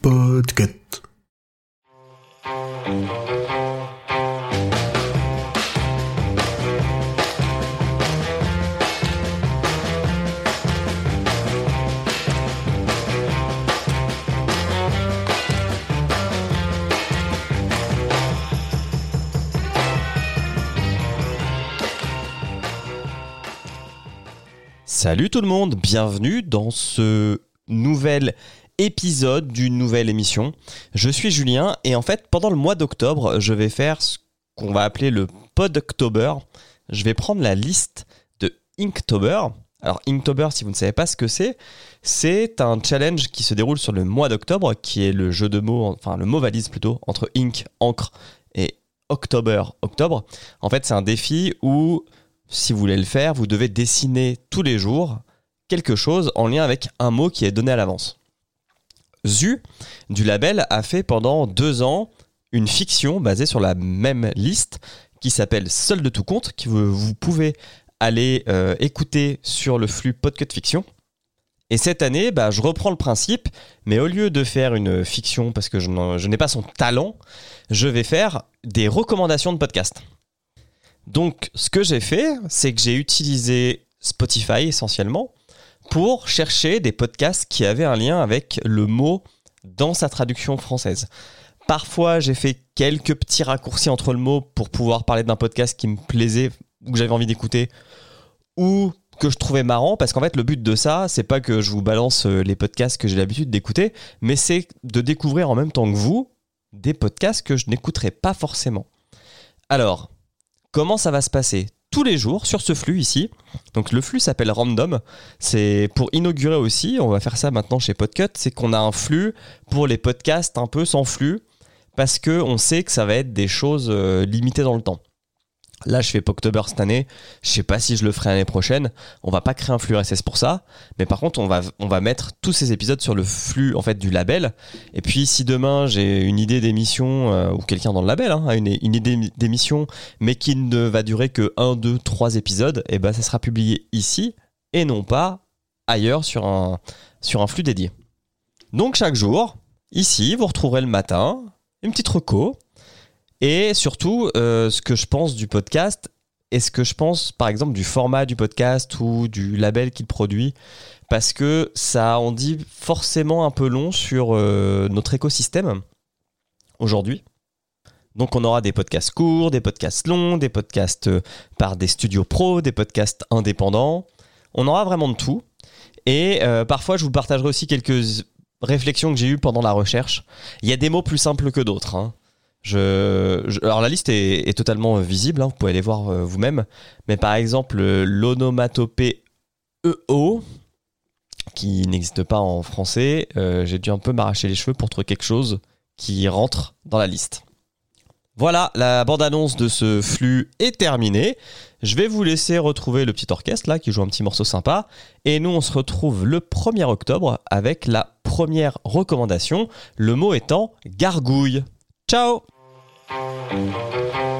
Podcast. Salut tout le monde, bienvenue dans ce nouvel épisode d'une nouvelle émission. Je suis Julien et en fait pendant le mois d'octobre je vais faire ce qu'on va appeler le Podoctober. Je vais prendre la liste de Inktober. Alors Inktober si vous ne savez pas ce que c'est, c'est un challenge qui se déroule sur le mois d'octobre qui est le jeu de mots, enfin le mot valise plutôt, entre ink, encre et October, octobre. En fait c'est un défi où si vous voulez le faire, vous devez dessiner tous les jours quelque chose en lien avec un mot qui est donné à l'avance. Zu, du label, a fait pendant deux ans une fiction basée sur la même liste qui s'appelle Seul de tout compte, que vous pouvez aller euh, écouter sur le flux Podcut Fiction. Et cette année, bah, je reprends le principe, mais au lieu de faire une fiction parce que je n'ai pas son talent, je vais faire des recommandations de podcasts. Donc, ce que j'ai fait, c'est que j'ai utilisé Spotify essentiellement pour chercher des podcasts qui avaient un lien avec le mot dans sa traduction française. Parfois, j'ai fait quelques petits raccourcis entre le mot pour pouvoir parler d'un podcast qui me plaisait ou que j'avais envie d'écouter ou que je trouvais marrant parce qu'en fait le but de ça c'est pas que je vous balance euh, les podcasts que j'ai l'habitude d'écouter mais c'est de découvrir en même temps que vous des podcasts que je n'écouterais pas forcément. Alors, Comment ça va se passer? Tous les jours sur ce flux ici. Donc le flux s'appelle Random. C'est pour inaugurer aussi, on va faire ça maintenant chez Podcut, c'est qu'on a un flux pour les podcasts un peu sans flux parce que on sait que ça va être des choses euh, limitées dans le temps. Là, je fais Poctober cette année. Je sais pas si je le ferai l'année prochaine. On va pas créer un flux RSS pour ça, mais par contre, on va on va mettre tous ces épisodes sur le flux en fait du label. Et puis, si demain j'ai une idée d'émission euh, ou quelqu'un dans le label hein, a une, une idée d'émission mais qui ne va durer que 1, 2, 3 épisodes, et ben ça sera publié ici et non pas ailleurs sur un, sur un flux dédié. Donc chaque jour, ici, vous retrouverez le matin une petite reco et surtout euh, ce que je pense du podcast et ce que je pense par exemple du format du podcast ou du label qu'il produit? Parce que ça en dit forcément un peu long sur euh, notre écosystème aujourd'hui. Donc on aura des podcasts courts, des podcasts longs, des podcasts euh, par des studios pros, des podcasts indépendants. On aura vraiment de tout. Et parfois je vous partagerai aussi quelques réflexions que j'ai eues pendant la recherche. Il y a des mots plus simples que d'autres. hein. Alors la liste est, totalement euh, visible, hein, vous pouvez aller voir euh, vous-même. Mais par exemple, euh, l'onomatopée EO, qui n'existe pas en français, j'ai dû un peu m'arracher les cheveux pour trouver quelque chose qui rentre dans la liste. Voilà, la bande-annonce de ce flux est terminée. Je vais vous laisser retrouver le petit orchestre là qui joue un petit morceau sympa. Et nous, on se retrouve le 1er octobre avec la première recommandation, le mot étant gargouille. Ciao Thank you.